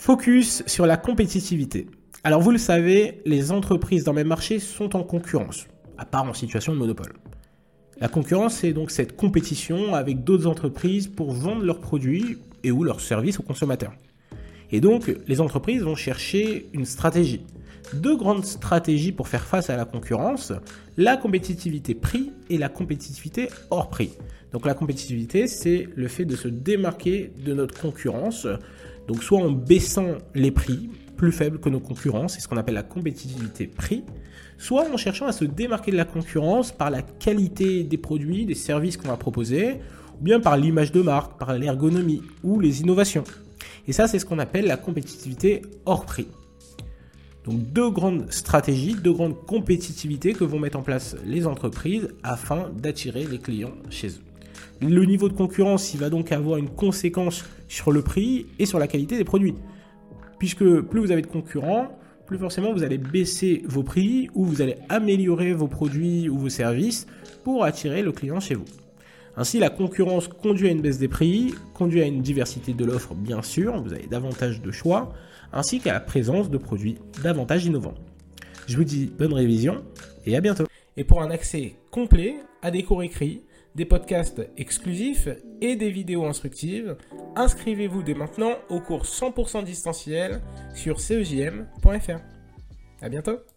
Focus sur la compétitivité. Alors vous le savez, les entreprises dans mes marchés sont en concurrence, à part en situation de monopole. La concurrence, c'est donc cette compétition avec d'autres entreprises pour vendre leurs produits et ou leurs services aux consommateurs. Et donc, les entreprises vont chercher une stratégie. Deux grandes stratégies pour faire face à la concurrence, la compétitivité prix et la compétitivité hors prix. Donc la compétitivité, c'est le fait de se démarquer de notre concurrence, donc soit en baissant les prix plus faibles que nos concurrents, c'est ce qu'on appelle la compétitivité prix, soit en cherchant à se démarquer de la concurrence par la qualité des produits, des services qu'on va proposer, ou bien par l'image de marque, par l'ergonomie ou les innovations. Et ça, c'est ce qu'on appelle la compétitivité hors prix. Donc deux grandes stratégies, deux grandes compétitivités que vont mettre en place les entreprises afin d'attirer les clients chez eux. Le niveau de concurrence, il va donc avoir une conséquence sur le prix et sur la qualité des produits. Puisque plus vous avez de concurrents, plus forcément vous allez baisser vos prix ou vous allez améliorer vos produits ou vos services pour attirer le client chez vous. Ainsi, la concurrence conduit à une baisse des prix, conduit à une diversité de l'offre, bien sûr, vous avez davantage de choix, ainsi qu'à la présence de produits davantage innovants. Je vous dis bonne révision et à bientôt. Et pour un accès complet à des cours écrits, des podcasts exclusifs et des vidéos instructives, inscrivez-vous dès maintenant au cours 100% distanciel sur cegm.fr. À bientôt